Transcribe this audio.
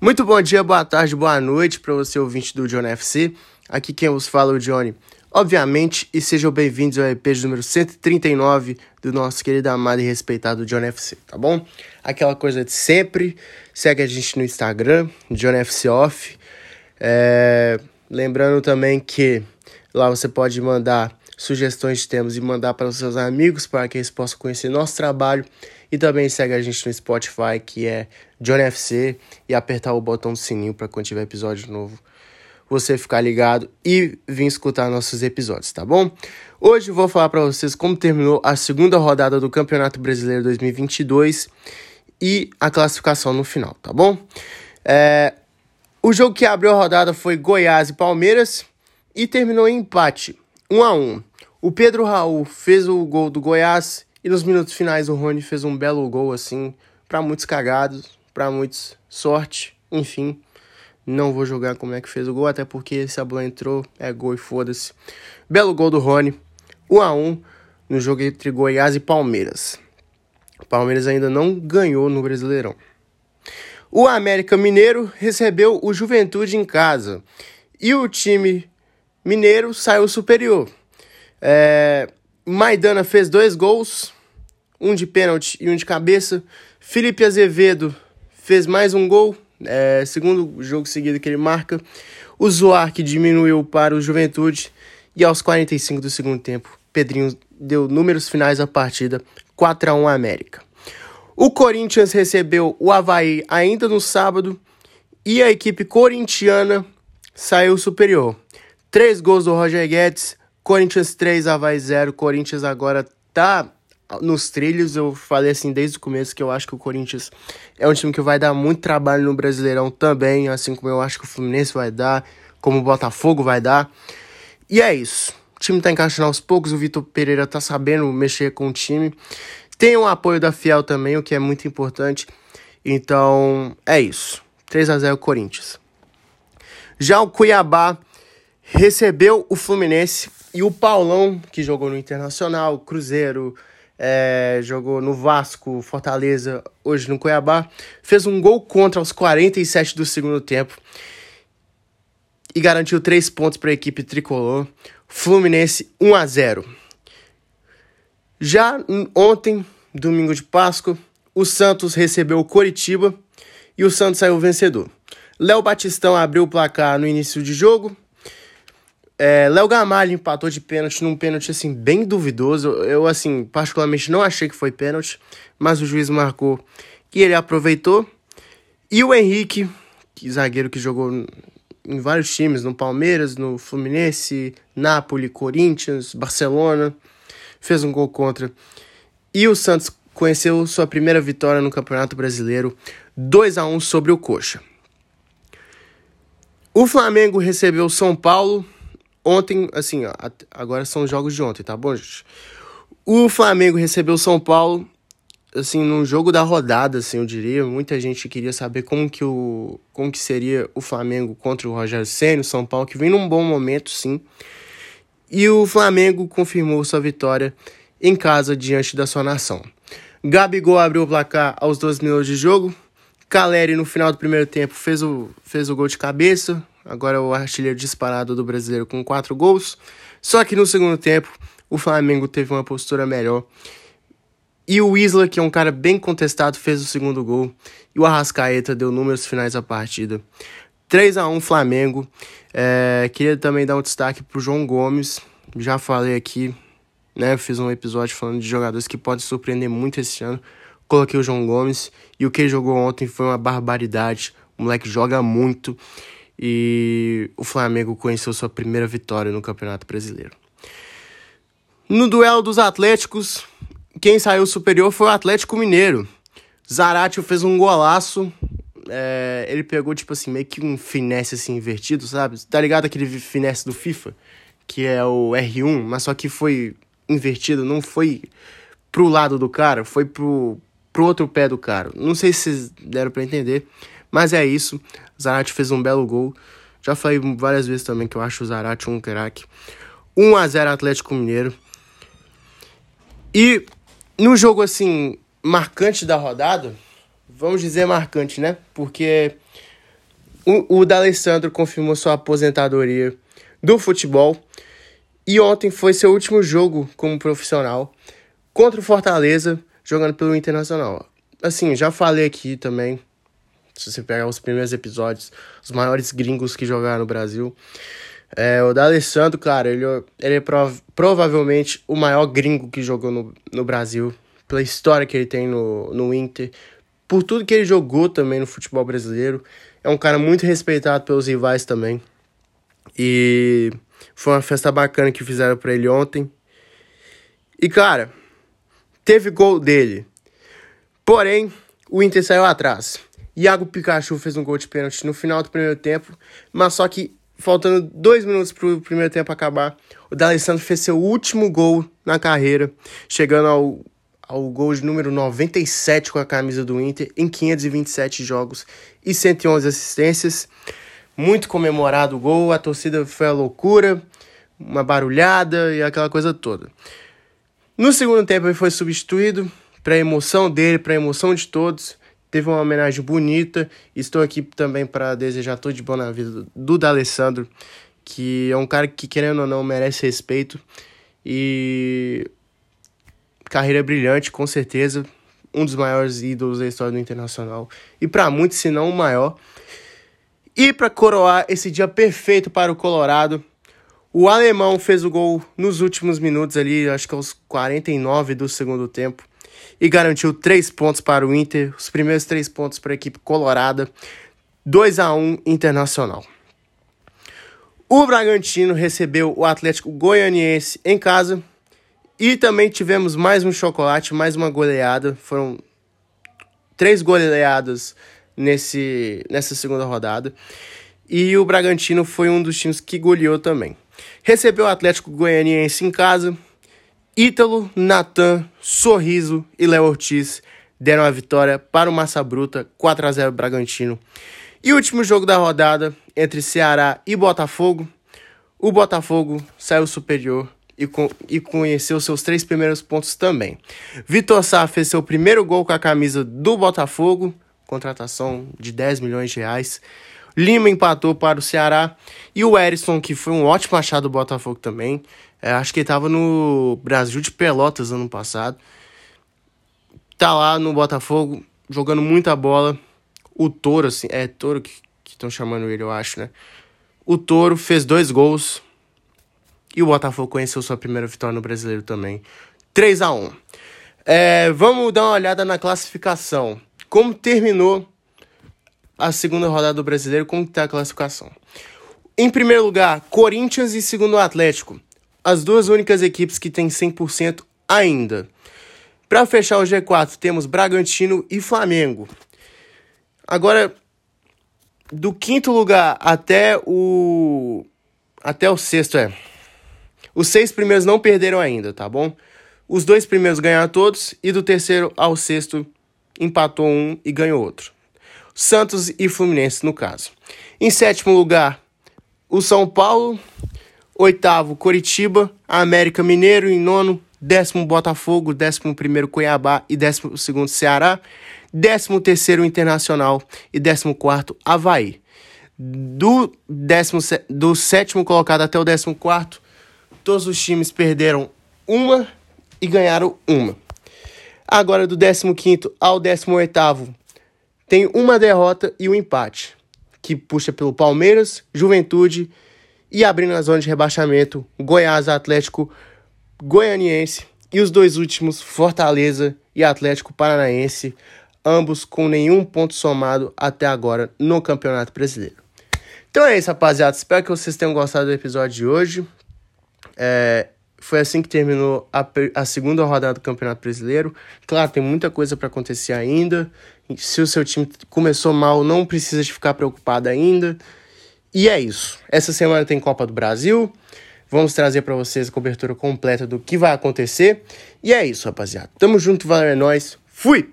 Muito bom dia, boa tarde, boa noite para você ouvinte do John FC. Aqui quem vos fala é o Johnny. Obviamente, e sejam bem-vindos ao EP número 139 do nosso querido, amado e respeitado John FC, tá bom? Aquela coisa de sempre, segue a gente no Instagram, John FC Off. É... Lembrando também que lá você pode mandar sugestões de temas e mandar para os seus amigos para que eles possam conhecer nosso trabalho e também segue a gente no Spotify, que é Johnny FC, e apertar o botão do sininho para quando tiver episódio novo você ficar ligado e vir escutar nossos episódios, tá bom? Hoje vou falar para vocês como terminou a segunda rodada do Campeonato Brasileiro 2022 e a classificação no final, tá bom? É, o jogo que abriu a rodada foi Goiás e Palmeiras e terminou em empate, 1 a 1. O Pedro Raul fez o gol do Goiás e nos minutos finais o Rony fez um belo gol assim, para muitos cagados, para muitos sorte, enfim. Não vou jogar como é que fez o gol, até porque se a bola entrou, é gol e foda-se. Belo gol do Rony, 1 a 1 no jogo entre Goiás e Palmeiras. O Palmeiras ainda não ganhou no Brasileirão. O América Mineiro recebeu o Juventude em casa e o time mineiro saiu superior. É, Maidana fez dois gols, um de pênalti e um de cabeça. Felipe Azevedo fez mais um gol, é, segundo jogo seguido que ele marca. O Zoar que diminuiu para o Juventude. E aos 45 do segundo tempo, Pedrinho deu números finais da partida, 4 a 1 América. O Corinthians recebeu o Havaí ainda no sábado e a equipe corintiana saiu superior. Três gols do Roger Guedes, Corinthians 3, Havaí 0. Corinthians agora tá nos trilhos. Eu falei assim desde o começo que eu acho que o Corinthians é um time que vai dar muito trabalho no Brasileirão também, assim como eu acho que o Fluminense vai dar, como o Botafogo vai dar. E é isso. O time tá encaixando aos poucos, o Vitor Pereira tá sabendo mexer com o time. Tem o apoio da Fiel também, o que é muito importante. Então, é isso. 3 a 0 Corinthians. Já o Cuiabá recebeu o Fluminense e o Paulão, que jogou no Internacional, Cruzeiro, é, jogou no Vasco, Fortaleza, hoje no Cuiabá, fez um gol contra aos 47 do segundo tempo e garantiu três pontos para a equipe tricolor. Fluminense 1 a 0. Já ontem, domingo de Páscoa, o Santos recebeu o Coritiba e o Santos saiu vencedor. Léo Batistão abriu o placar no início de jogo é, Léo Gamalho empatou de pênalti num pênalti assim bem duvidoso. Eu assim, particularmente não achei que foi pênalti, mas o juiz marcou e ele aproveitou. E o Henrique, que zagueiro que jogou em vários times, no Palmeiras, no Fluminense, Napoli, Corinthians, Barcelona, fez um gol contra. E o Santos conheceu sua primeira vitória no Campeonato Brasileiro, 2 a 1 sobre o Coxa. O Flamengo recebeu São Paulo Ontem, assim, ó, agora são os jogos de ontem, tá bom, gente? O Flamengo recebeu o São Paulo, assim, num jogo da rodada, assim, eu diria. Muita gente queria saber como que, o, como que seria o Flamengo contra o Rogério Senna, o São Paulo, que vem num bom momento, sim. E o Flamengo confirmou sua vitória em casa diante da sua nação. Gabigol abriu o placar aos 12 minutos de jogo. Caleri, no final do primeiro tempo, fez o, fez o gol de cabeça agora é o artilheiro disparado do brasileiro com quatro gols. Só que no segundo tempo, o Flamengo teve uma postura melhor. E o Isla, que é um cara bem contestado, fez o segundo gol. E o Arrascaeta deu números finais à partida. 3 a 1 Flamengo. É, queria também dar um destaque para o João Gomes. Já falei aqui, né? Fiz um episódio falando de jogadores que podem surpreender muito esse ano. Coloquei o João Gomes. E o que ele jogou ontem foi uma barbaridade. O moleque joga muito e o Flamengo conheceu sua primeira vitória no Campeonato Brasileiro. No duelo dos Atléticos, quem saiu superior foi o Atlético Mineiro. Zaratio fez um golaço. É, ele pegou, tipo assim, meio que um finesse assim invertido, sabe? Tá ligado aquele finesse do FIFA? Que é o R1, mas só que foi invertido, não foi pro lado do cara, foi pro, pro outro pé do cara. Não sei se vocês deram para entender, mas é isso. Zarate fez um belo gol. Já falei várias vezes também que eu acho o Zarate um craque. 1 a 0 Atlético Mineiro. E no jogo assim marcante da rodada, vamos dizer marcante, né? Porque o, o D'Alessandro confirmou sua aposentadoria do futebol e ontem foi seu último jogo como profissional contra o Fortaleza, jogando pelo Internacional. Assim, já falei aqui também, se você pegar os primeiros episódios, os maiores gringos que jogaram no Brasil. É, o D'Alessandro, cara, ele, ele é prov provavelmente o maior gringo que jogou no, no Brasil, pela história que ele tem no, no Inter, por tudo que ele jogou também no futebol brasileiro. É um cara muito respeitado pelos rivais também. E foi uma festa bacana que fizeram para ele ontem. E cara, teve gol dele. Porém, o Inter saiu atrás. Iago Pikachu fez um gol de pênalti no final do primeiro tempo, mas só que faltando dois minutos para o primeiro tempo acabar, o D'Alessandro fez seu último gol na carreira, chegando ao, ao gol de número 97 com a camisa do Inter em 527 jogos e 111 assistências. Muito comemorado o gol, a torcida foi a loucura, uma barulhada e aquela coisa toda. No segundo tempo ele foi substituído para a emoção dele, para a emoção de todos teve uma homenagem bonita. Estou aqui também para desejar tudo de bom na vida do D'Alessandro, que é um cara que, querendo ou não, merece respeito. E carreira brilhante, com certeza. Um dos maiores ídolos da história do Internacional. E para muitos, se não o maior. E para coroar esse dia perfeito para o Colorado, o alemão fez o gol nos últimos minutos ali, acho que aos 49 do segundo tempo e garantiu três pontos para o Inter, os primeiros três pontos para a equipe colorada, 2 a 1 Internacional. O Bragantino recebeu o Atlético Goianiense em casa e também tivemos mais um chocolate, mais uma goleada. Foram três goleadas nesse, nessa segunda rodada. E o Bragantino foi um dos times que goleou também. Recebeu o Atlético Goianiense em casa, Ítalo, Natan, Sorriso e Léo Ortiz deram a vitória para o Massa Bruta 4 a 0 Bragantino. E último jogo da rodada entre Ceará e Botafogo, o Botafogo saiu superior e, com, e conheceu seus três primeiros pontos também. Vitor Sá fez seu primeiro gol com a camisa do Botafogo, contratação de 10 milhões de reais. Lima empatou para o Ceará e o Erisson, que foi um ótimo achado do Botafogo também, é, acho que ele estava no Brasil de Pelotas ano passado. Tá lá no Botafogo, jogando muita bola. O Toro, assim, é Toro que estão chamando ele, eu acho, né? O Toro fez dois gols. E o Botafogo conheceu sua primeira vitória no brasileiro também. 3 a 1 é, Vamos dar uma olhada na classificação. Como terminou a segunda rodada do brasileiro? Como está a classificação? Em primeiro lugar, Corinthians e segundo Atlético as duas únicas equipes que têm 100% ainda. Para fechar o G4, temos Bragantino e Flamengo. Agora, do quinto lugar até o até o sexto é. Os seis primeiros não perderam ainda, tá bom? Os dois primeiros ganharam todos e do terceiro ao sexto empatou um e ganhou outro. Santos e Fluminense no caso. Em sétimo lugar, o São Paulo. Oitavo, Coritiba, América Mineiro. Em nono, décimo Botafogo, décimo primeiro Cuiabá. E décimo segundo Ceará, décimo terceiro Internacional. E décimo quarto Havaí. Do, décimo, do sétimo colocado até o décimo quarto, todos os times perderam uma e ganharam uma. Agora do décimo quinto ao décimo oitavo tem uma derrota e um empate, que puxa pelo Palmeiras, Juventude e abrindo a zona de rebaixamento, Goiás, Atlético Goianiense e os dois últimos, Fortaleza e Atlético Paranaense, ambos com nenhum ponto somado até agora no Campeonato Brasileiro. Então é isso, rapaziada. Espero que vocês tenham gostado do episódio de hoje. É, foi assim que terminou a, a segunda rodada do Campeonato Brasileiro. Claro, tem muita coisa para acontecer ainda. Se o seu time começou mal, não precisa ficar preocupado ainda. E é isso. Essa semana tem Copa do Brasil. Vamos trazer para vocês a cobertura completa do que vai acontecer. E é isso, rapaziada. Tamo junto, valeu, é nóis. Fui!